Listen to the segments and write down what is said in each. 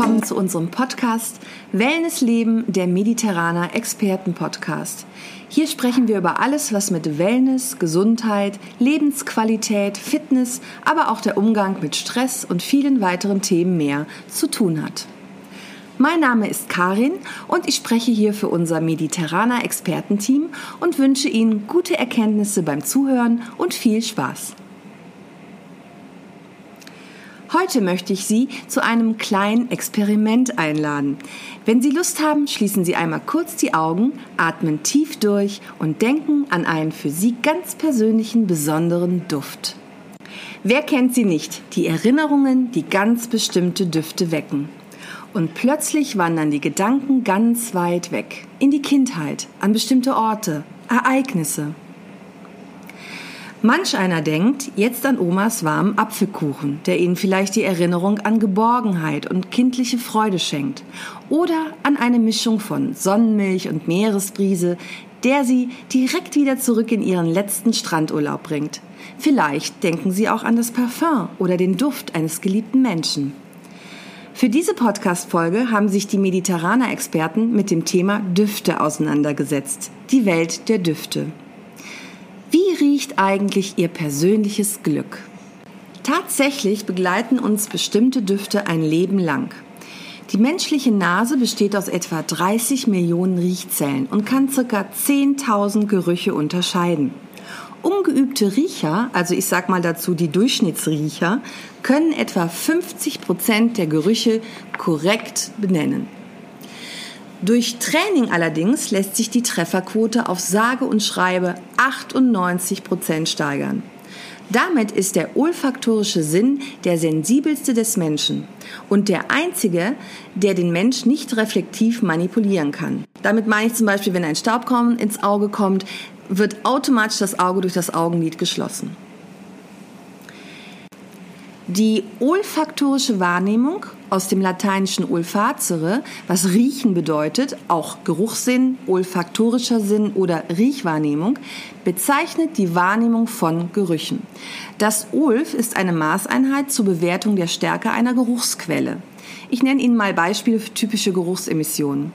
willkommen zu unserem Podcast Wellness Leben, der Mediterraner Experten Podcast. Hier sprechen wir über alles, was mit Wellness, Gesundheit, Lebensqualität, Fitness, aber auch der Umgang mit Stress und vielen weiteren Themen mehr zu tun hat. Mein Name ist Karin und ich spreche hier für unser Mediterraner Expertenteam und wünsche Ihnen gute Erkenntnisse beim Zuhören und viel Spaß. Heute möchte ich Sie zu einem kleinen Experiment einladen. Wenn Sie Lust haben, schließen Sie einmal kurz die Augen, atmen tief durch und denken an einen für Sie ganz persönlichen besonderen Duft. Wer kennt sie nicht? Die Erinnerungen, die ganz bestimmte Düfte wecken. Und plötzlich wandern die Gedanken ganz weit weg, in die Kindheit, an bestimmte Orte, Ereignisse. Manch einer denkt jetzt an Omas warmen Apfelkuchen, der ihnen vielleicht die Erinnerung an Geborgenheit und kindliche Freude schenkt. Oder an eine Mischung von Sonnenmilch und Meeresbrise, der sie direkt wieder zurück in ihren letzten Strandurlaub bringt. Vielleicht denken sie auch an das Parfum oder den Duft eines geliebten Menschen. Für diese Podcast-Folge haben sich die Mediterraner Experten mit dem Thema Düfte auseinandergesetzt. Die Welt der Düfte. Wie riecht eigentlich Ihr persönliches Glück? Tatsächlich begleiten uns bestimmte Düfte ein Leben lang. Die menschliche Nase besteht aus etwa 30 Millionen Riechzellen und kann ca. 10.000 Gerüche unterscheiden. Ungeübte Riecher, also ich sag mal dazu die Durchschnittsriecher, können etwa 50 Prozent der Gerüche korrekt benennen. Durch Training allerdings lässt sich die Trefferquote auf sage und schreibe 98 Prozent steigern. Damit ist der olfaktorische Sinn der sensibelste des Menschen und der einzige, der den Mensch nicht reflektiv manipulieren kann. Damit meine ich zum Beispiel, wenn ein Staubkorn ins Auge kommt, wird automatisch das Auge durch das Augenlid geschlossen. Die olfaktorische Wahrnehmung aus dem lateinischen olfazere, was riechen bedeutet, auch Geruchssinn, olfaktorischer Sinn oder Riechwahrnehmung, bezeichnet die Wahrnehmung von Gerüchen. Das Olf ist eine Maßeinheit zur Bewertung der Stärke einer Geruchsquelle. Ich nenne Ihnen mal Beispiele für typische Geruchsemissionen.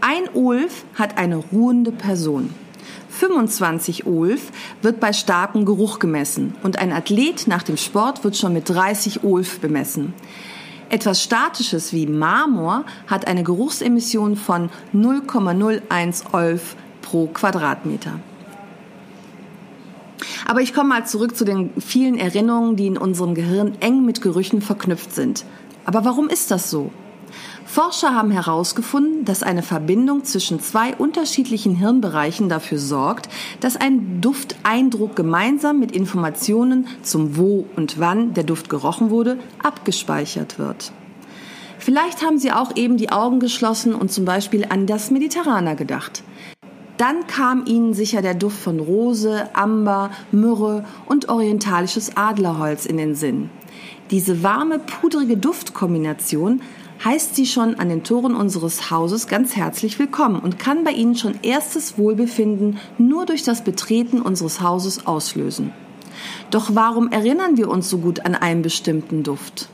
Ein Olf hat eine ruhende Person. 25 Olf wird bei starkem Geruch gemessen und ein Athlet nach dem Sport wird schon mit 30 Olf bemessen. Etwas Statisches wie Marmor hat eine Geruchsemission von 0,01 Olf pro Quadratmeter. Aber ich komme mal zurück zu den vielen Erinnerungen, die in unserem Gehirn eng mit Gerüchen verknüpft sind. Aber warum ist das so? Forscher haben herausgefunden, dass eine Verbindung zwischen zwei unterschiedlichen Hirnbereichen dafür sorgt, dass ein Dufteindruck gemeinsam mit Informationen zum Wo und Wann der Duft gerochen wurde, abgespeichert wird. Vielleicht haben Sie auch eben die Augen geschlossen und zum Beispiel an das Mediterraner gedacht. Dann kam Ihnen sicher der Duft von Rose, Amber, Myrrhe und orientalisches Adlerholz in den Sinn. Diese warme, pudrige Duftkombination heißt sie schon an den Toren unseres Hauses ganz herzlich willkommen und kann bei Ihnen schon erstes Wohlbefinden nur durch das Betreten unseres Hauses auslösen. Doch warum erinnern wir uns so gut an einen bestimmten Duft?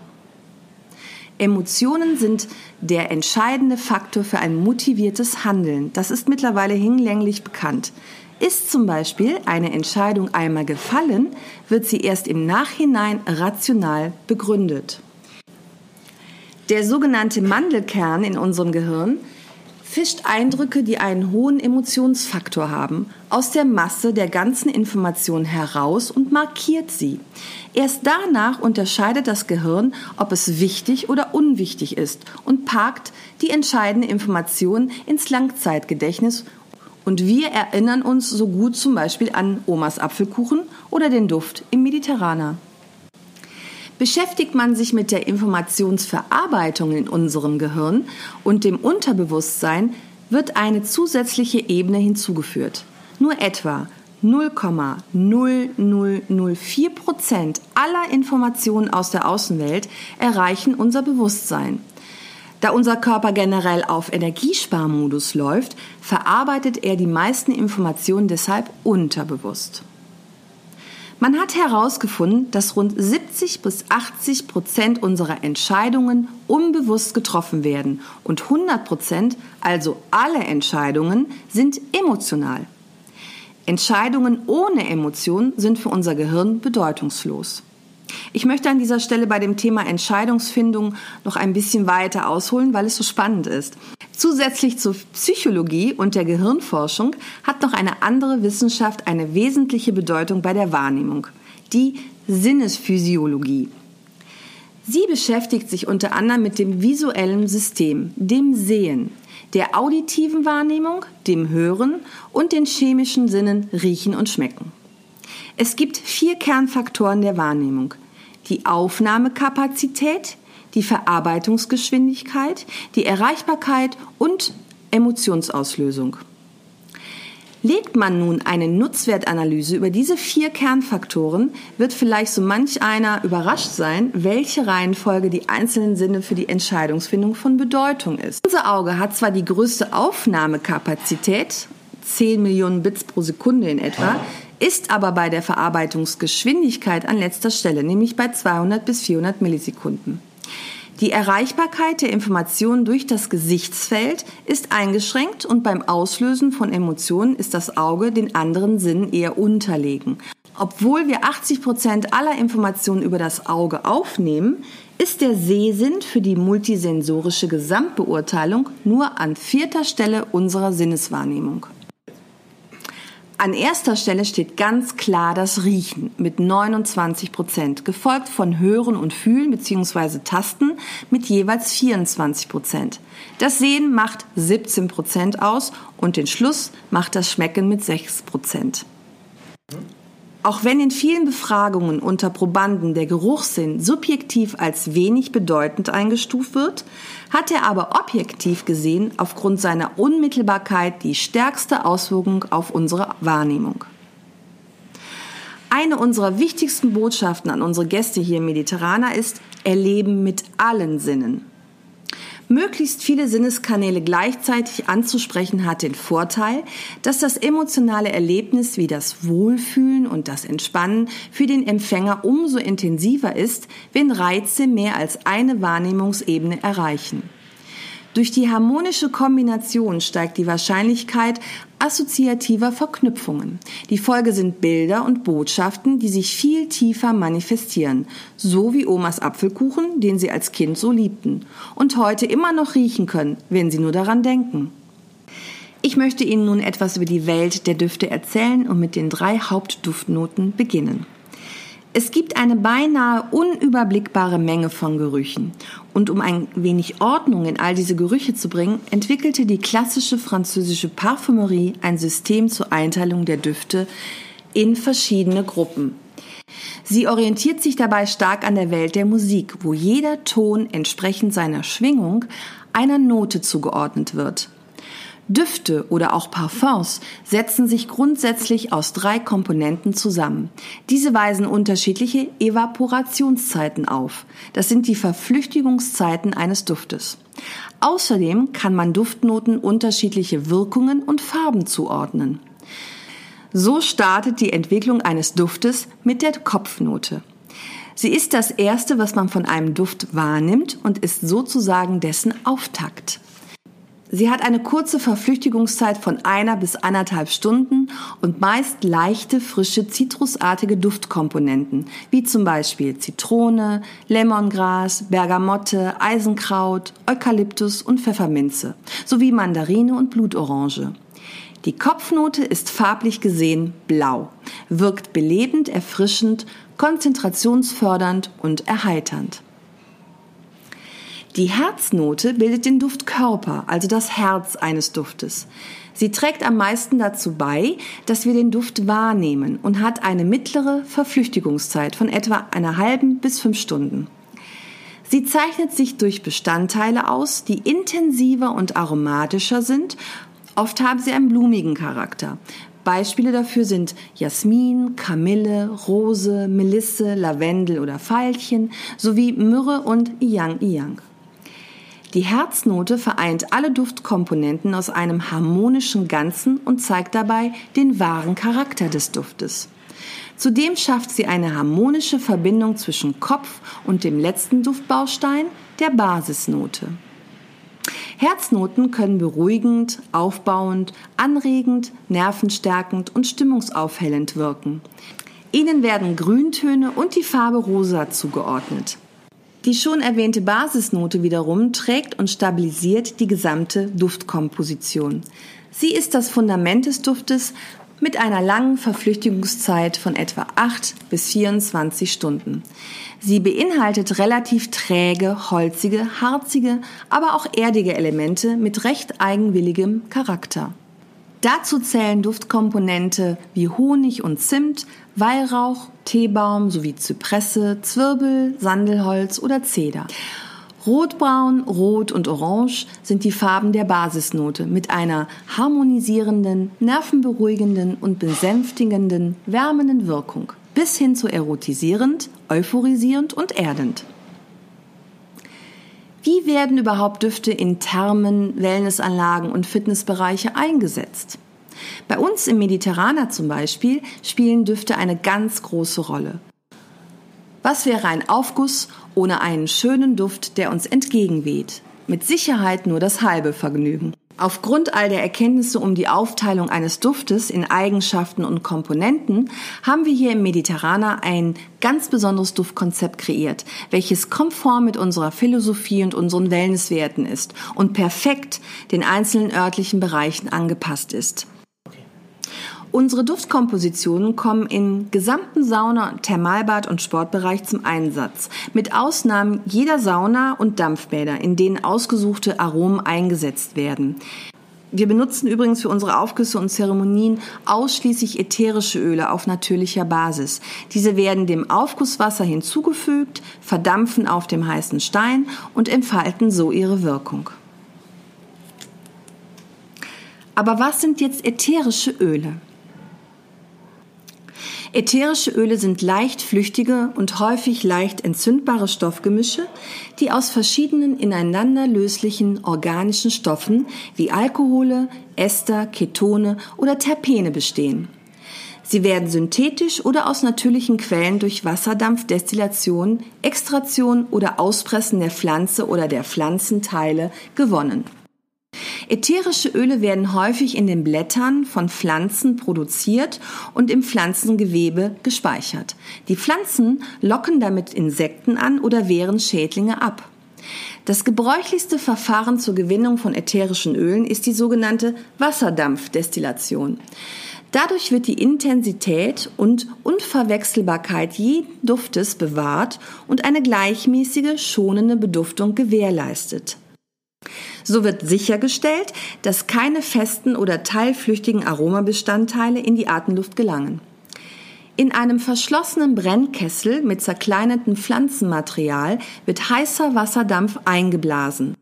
Emotionen sind der entscheidende Faktor für ein motiviertes Handeln. Das ist mittlerweile hinlänglich bekannt. Ist zum Beispiel eine Entscheidung einmal gefallen, wird sie erst im Nachhinein rational begründet. Der sogenannte Mandelkern in unserem Gehirn fischt Eindrücke, die einen hohen Emotionsfaktor haben, aus der Masse der ganzen Informationen heraus und markiert sie. Erst danach unterscheidet das Gehirn, ob es wichtig oder unwichtig ist und parkt die entscheidende Information ins Langzeitgedächtnis und wir erinnern uns so gut zum Beispiel an Omas Apfelkuchen oder den Duft im Mediterraner. Beschäftigt man sich mit der Informationsverarbeitung in unserem Gehirn und dem Unterbewusstsein, wird eine zusätzliche Ebene hinzugeführt. Nur etwa 0,0004 Prozent aller Informationen aus der Außenwelt erreichen unser Bewusstsein. Da unser Körper generell auf Energiesparmodus läuft, verarbeitet er die meisten Informationen deshalb unterbewusst. Man hat herausgefunden, dass rund 70 bis 80 Prozent unserer Entscheidungen unbewusst getroffen werden und 100 Prozent, also alle Entscheidungen, sind emotional. Entscheidungen ohne Emotion sind für unser Gehirn bedeutungslos. Ich möchte an dieser Stelle bei dem Thema Entscheidungsfindung noch ein bisschen weiter ausholen, weil es so spannend ist. Zusätzlich zur Psychologie und der Gehirnforschung hat noch eine andere Wissenschaft eine wesentliche Bedeutung bei der Wahrnehmung, die Sinnesphysiologie. Sie beschäftigt sich unter anderem mit dem visuellen System, dem Sehen, der auditiven Wahrnehmung, dem Hören und den chemischen Sinnen Riechen und Schmecken. Es gibt vier Kernfaktoren der Wahrnehmung. Die Aufnahmekapazität, die Verarbeitungsgeschwindigkeit, die Erreichbarkeit und Emotionsauslösung. Legt man nun eine Nutzwertanalyse über diese vier Kernfaktoren, wird vielleicht so manch einer überrascht sein, welche Reihenfolge die einzelnen Sinne für die Entscheidungsfindung von Bedeutung ist. Unser Auge hat zwar die größte Aufnahmekapazität, 10 Millionen Bits pro Sekunde in etwa, ist aber bei der Verarbeitungsgeschwindigkeit an letzter Stelle, nämlich bei 200 bis 400 Millisekunden. Die Erreichbarkeit der Informationen durch das Gesichtsfeld ist eingeschränkt und beim Auslösen von Emotionen ist das Auge den anderen Sinnen eher unterlegen. Obwohl wir 80 Prozent aller Informationen über das Auge aufnehmen, ist der Sehsinn für die multisensorische Gesamtbeurteilung nur an vierter Stelle unserer Sinneswahrnehmung. An erster Stelle steht ganz klar das Riechen mit 29 Prozent, gefolgt von Hören und Fühlen bzw. Tasten mit jeweils 24 Prozent. Das Sehen macht 17 Prozent aus und den Schluss macht das Schmecken mit 6 Prozent. Auch wenn in vielen Befragungen unter Probanden der Geruchssinn subjektiv als wenig bedeutend eingestuft wird, hat er aber objektiv gesehen aufgrund seiner Unmittelbarkeit die stärkste Auswirkung auf unsere Wahrnehmung. Eine unserer wichtigsten Botschaften an unsere Gäste hier im Mediterraner ist Erleben mit allen Sinnen. Möglichst viele Sinneskanäle gleichzeitig anzusprechen hat den Vorteil, dass das emotionale Erlebnis wie das Wohlfühlen und das Entspannen für den Empfänger umso intensiver ist, wenn Reize mehr als eine Wahrnehmungsebene erreichen. Durch die harmonische Kombination steigt die Wahrscheinlichkeit assoziativer Verknüpfungen. Die Folge sind Bilder und Botschaften, die sich viel tiefer manifestieren, so wie Omas Apfelkuchen, den sie als Kind so liebten und heute immer noch riechen können, wenn sie nur daran denken. Ich möchte Ihnen nun etwas über die Welt der Düfte erzählen und mit den drei Hauptduftnoten beginnen. Es gibt eine beinahe unüberblickbare Menge von Gerüchen. Und um ein wenig Ordnung in all diese Gerüche zu bringen, entwickelte die klassische französische Parfümerie ein System zur Einteilung der Düfte in verschiedene Gruppen. Sie orientiert sich dabei stark an der Welt der Musik, wo jeder Ton entsprechend seiner Schwingung einer Note zugeordnet wird. Düfte oder auch Parfums setzen sich grundsätzlich aus drei Komponenten zusammen. Diese weisen unterschiedliche Evaporationszeiten auf. Das sind die Verflüchtigungszeiten eines Duftes. Außerdem kann man Duftnoten unterschiedliche Wirkungen und Farben zuordnen. So startet die Entwicklung eines Duftes mit der Kopfnote. Sie ist das Erste, was man von einem Duft wahrnimmt und ist sozusagen dessen Auftakt. Sie hat eine kurze Verflüchtigungszeit von einer bis anderthalb Stunden und meist leichte, frische, zitrusartige Duftkomponenten, wie zum Beispiel Zitrone, Lemongras, Bergamotte, Eisenkraut, Eukalyptus und Pfefferminze, sowie Mandarine und Blutorange. Die Kopfnote ist farblich gesehen blau, wirkt belebend, erfrischend, konzentrationsfördernd und erheiternd. Die Herznote bildet den Duftkörper, also das Herz eines Duftes. Sie trägt am meisten dazu bei, dass wir den Duft wahrnehmen und hat eine mittlere Verflüchtigungszeit von etwa einer halben bis fünf Stunden. Sie zeichnet sich durch Bestandteile aus, die intensiver und aromatischer sind. Oft haben sie einen blumigen Charakter. Beispiele dafür sind Jasmin, Kamille, Rose, Melisse, Lavendel oder Veilchen sowie Myrrhe und Iyang Iyang. Die Herznote vereint alle Duftkomponenten aus einem harmonischen Ganzen und zeigt dabei den wahren Charakter des Duftes. Zudem schafft sie eine harmonische Verbindung zwischen Kopf und dem letzten Duftbaustein, der Basisnote. Herznoten können beruhigend, aufbauend, anregend, nervenstärkend und stimmungsaufhellend wirken. Ihnen werden Grüntöne und die Farbe Rosa zugeordnet. Die schon erwähnte Basisnote wiederum trägt und stabilisiert die gesamte Duftkomposition. Sie ist das Fundament des Duftes mit einer langen Verflüchtigungszeit von etwa 8 bis 24 Stunden. Sie beinhaltet relativ träge, holzige, harzige, aber auch erdige Elemente mit recht eigenwilligem Charakter. Dazu zählen Duftkomponente wie Honig und Zimt, Weihrauch, Teebaum sowie Zypresse, Zwirbel, Sandelholz oder Zeder. Rotbraun, Rot und Orange sind die Farben der Basisnote mit einer harmonisierenden, nervenberuhigenden und besänftigenden, wärmenden Wirkung bis hin zu erotisierend, euphorisierend und erdend. Wie werden überhaupt Düfte in Thermen, Wellnessanlagen und Fitnessbereiche eingesetzt? Bei uns im Mediterraner zum Beispiel spielen Düfte eine ganz große Rolle. Was wäre ein Aufguss ohne einen schönen Duft, der uns entgegenweht? Mit Sicherheit nur das halbe Vergnügen. Aufgrund all der Erkenntnisse um die Aufteilung eines Duftes in Eigenschaften und Komponenten haben wir hier im Mediterraner ein ganz besonderes Duftkonzept kreiert, welches konform mit unserer Philosophie und unseren Wellnesswerten ist und perfekt den einzelnen örtlichen Bereichen angepasst ist. Unsere Duftkompositionen kommen im gesamten Sauna-, Thermalbad- und Sportbereich zum Einsatz, mit Ausnahmen jeder Sauna und Dampfbäder, in denen ausgesuchte Aromen eingesetzt werden. Wir benutzen übrigens für unsere Aufgüsse und Zeremonien ausschließlich ätherische Öle auf natürlicher Basis. Diese werden dem Aufgusswasser hinzugefügt, verdampfen auf dem heißen Stein und entfalten so ihre Wirkung. Aber was sind jetzt ätherische Öle? Ätherische Öle sind leicht flüchtige und häufig leicht entzündbare Stoffgemische, die aus verschiedenen ineinander löslichen organischen Stoffen wie Alkohole, Ester, Ketone oder Terpene bestehen. Sie werden synthetisch oder aus natürlichen Quellen durch Wasserdampfdestillation, Extraktion oder Auspressen der Pflanze oder der Pflanzenteile gewonnen. Ätherische Öle werden häufig in den Blättern von Pflanzen produziert und im Pflanzengewebe gespeichert. Die Pflanzen locken damit Insekten an oder wehren Schädlinge ab. Das gebräuchlichste Verfahren zur Gewinnung von ätherischen Ölen ist die sogenannte Wasserdampfdestillation. Dadurch wird die Intensität und Unverwechselbarkeit jeden Duftes bewahrt und eine gleichmäßige, schonende Beduftung gewährleistet. So wird sichergestellt, dass keine festen oder teilflüchtigen Aromabestandteile in die Atemluft gelangen. In einem verschlossenen Brennkessel mit zerkleinertem Pflanzenmaterial wird heißer Wasserdampf eingeblasen.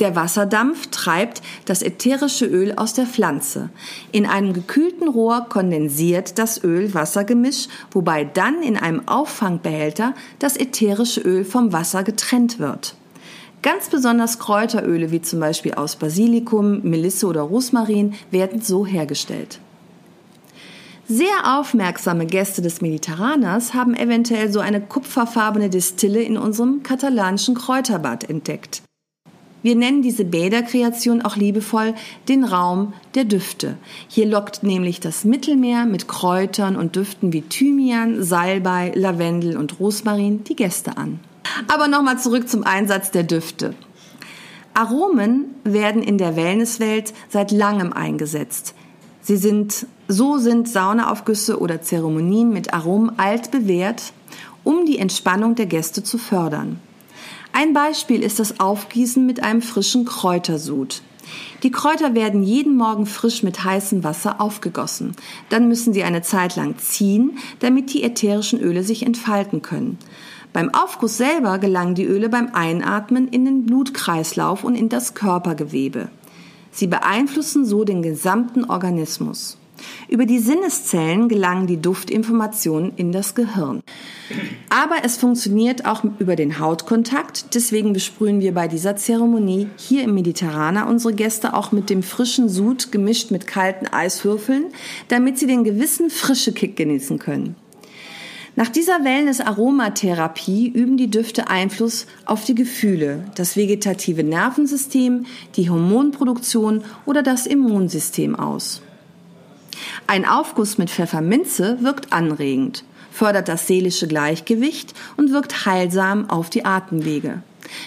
Der Wasserdampf treibt das ätherische Öl aus der Pflanze. In einem gekühlten Rohr kondensiert das Öl-Wasser-Gemisch, wobei dann in einem Auffangbehälter das ätherische Öl vom Wasser getrennt wird. Ganz besonders Kräuteröle wie zum Beispiel aus Basilikum, Melisse oder Rosmarin werden so hergestellt. Sehr aufmerksame Gäste des Mediterraners haben eventuell so eine kupferfarbene Distille in unserem katalanischen Kräuterbad entdeckt. Wir nennen diese Bäderkreation auch liebevoll den Raum der Düfte. Hier lockt nämlich das Mittelmeer mit Kräutern und Düften wie Thymian, Salbei, Lavendel und Rosmarin die Gäste an. Aber nochmal zurück zum Einsatz der Düfte. Aromen werden in der Wellnesswelt seit langem eingesetzt. Sie sind, so sind Saunaaufgüsse oder Zeremonien mit Aromen alt bewährt, um die Entspannung der Gäste zu fördern. Ein Beispiel ist das Aufgießen mit einem frischen Kräutersud. Die Kräuter werden jeden Morgen frisch mit heißem Wasser aufgegossen. Dann müssen sie eine Zeit lang ziehen, damit die ätherischen Öle sich entfalten können. Beim Aufguss selber gelangen die Öle beim Einatmen in den Blutkreislauf und in das Körpergewebe. Sie beeinflussen so den gesamten Organismus. Über die Sinneszellen gelangen die Duftinformationen in das Gehirn. Aber es funktioniert auch über den Hautkontakt. Deswegen besprühen wir bei dieser Zeremonie hier im Mediterraner unsere Gäste auch mit dem frischen Sud gemischt mit kalten Eiswürfeln, damit sie den gewissen frische Kick genießen können. Nach dieser Wellness-Aromatherapie üben die Düfte Einfluss auf die Gefühle, das vegetative Nervensystem, die Hormonproduktion oder das Immunsystem aus. Ein Aufguss mit Pfefferminze wirkt anregend, fördert das seelische Gleichgewicht und wirkt heilsam auf die Atemwege.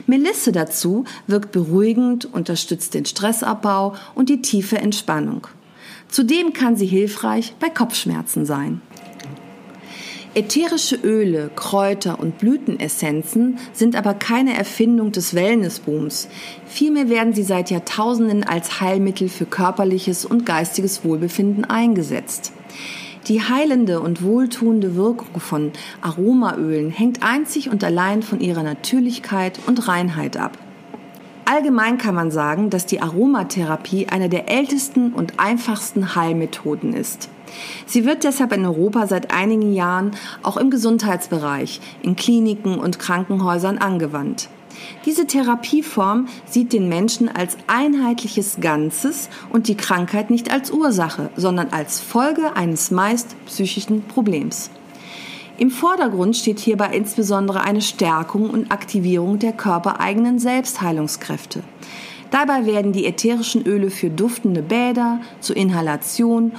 Melisse dazu wirkt beruhigend, unterstützt den Stressabbau und die tiefe Entspannung. Zudem kann sie hilfreich bei Kopfschmerzen sein. Ätherische Öle, Kräuter und Blütenessenzen sind aber keine Erfindung des Wellnessbooms. Vielmehr werden sie seit Jahrtausenden als Heilmittel für körperliches und geistiges Wohlbefinden eingesetzt. Die heilende und wohltuende Wirkung von Aromaölen hängt einzig und allein von ihrer Natürlichkeit und Reinheit ab. Allgemein kann man sagen, dass die Aromatherapie eine der ältesten und einfachsten Heilmethoden ist. Sie wird deshalb in Europa seit einigen Jahren auch im Gesundheitsbereich, in Kliniken und Krankenhäusern angewandt. Diese Therapieform sieht den Menschen als einheitliches Ganzes und die Krankheit nicht als Ursache, sondern als Folge eines meist psychischen Problems. Im Vordergrund steht hierbei insbesondere eine Stärkung und Aktivierung der körpereigenen Selbstheilungskräfte. Dabei werden die ätherischen Öle für duftende Bäder, zur Inhalation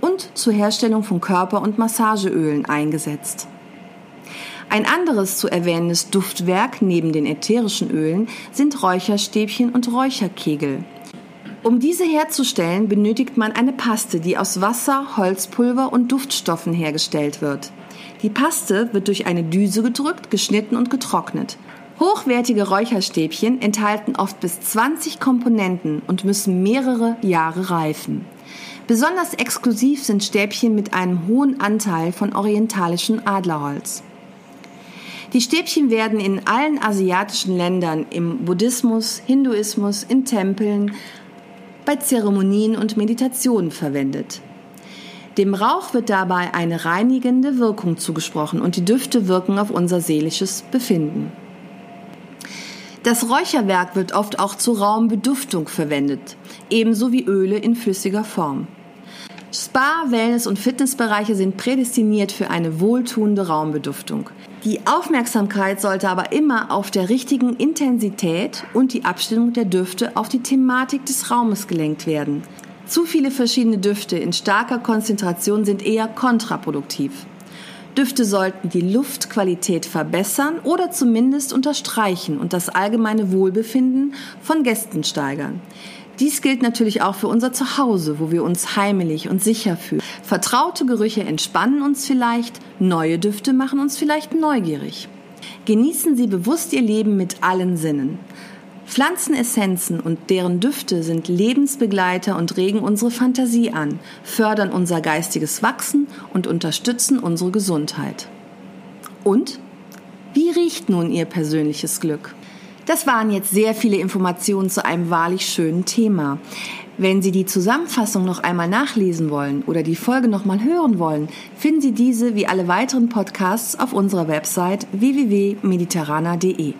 und zur Herstellung von Körper- und Massageölen eingesetzt. Ein anderes zu erwähnendes Duftwerk neben den ätherischen Ölen sind Räucherstäbchen und Räucherkegel. Um diese herzustellen, benötigt man eine Paste, die aus Wasser, Holzpulver und Duftstoffen hergestellt wird. Die Paste wird durch eine Düse gedrückt, geschnitten und getrocknet. Hochwertige Räucherstäbchen enthalten oft bis 20 Komponenten und müssen mehrere Jahre reifen. Besonders exklusiv sind Stäbchen mit einem hohen Anteil von orientalischem Adlerholz. Die Stäbchen werden in allen asiatischen Ländern im Buddhismus, Hinduismus, in Tempeln, bei Zeremonien und Meditationen verwendet. Dem Rauch wird dabei eine reinigende Wirkung zugesprochen und die Düfte wirken auf unser seelisches Befinden. Das Räucherwerk wird oft auch zur Raumbeduftung verwendet, ebenso wie Öle in flüssiger Form. Spa, Wellness und Fitnessbereiche sind prädestiniert für eine wohltuende Raumbeduftung. Die Aufmerksamkeit sollte aber immer auf der richtigen Intensität und die Abstimmung der Düfte auf die Thematik des Raumes gelenkt werden. Zu viele verschiedene Düfte in starker Konzentration sind eher kontraproduktiv. Düfte sollten die Luftqualität verbessern oder zumindest unterstreichen und das allgemeine Wohlbefinden von Gästen steigern. Dies gilt natürlich auch für unser Zuhause, wo wir uns heimelig und sicher fühlen. Vertraute Gerüche entspannen uns vielleicht, neue Düfte machen uns vielleicht neugierig. Genießen Sie bewusst Ihr Leben mit allen Sinnen. Pflanzenessenzen und deren Düfte sind Lebensbegleiter und regen unsere Fantasie an, fördern unser geistiges Wachsen und unterstützen unsere Gesundheit. Und? Wie riecht nun Ihr persönliches Glück? Das waren jetzt sehr viele Informationen zu einem wahrlich schönen Thema. Wenn Sie die Zusammenfassung noch einmal nachlesen wollen oder die Folge noch mal hören wollen, finden Sie diese wie alle weiteren Podcasts auf unserer Website www.mediterrana.de.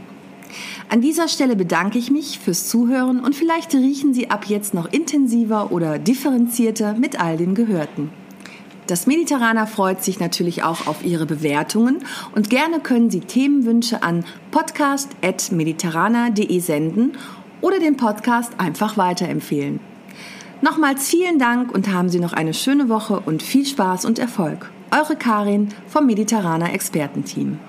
An dieser Stelle bedanke ich mich fürs Zuhören und vielleicht riechen Sie ab jetzt noch intensiver oder differenzierter mit all dem Gehörten. Das Mediterraner freut sich natürlich auch auf Ihre Bewertungen und gerne können Sie Themenwünsche an podcast.mediterraner.de senden oder den Podcast einfach weiterempfehlen. Nochmals vielen Dank und haben Sie noch eine schöne Woche und viel Spaß und Erfolg. Eure Karin vom Mediterraner Expertenteam.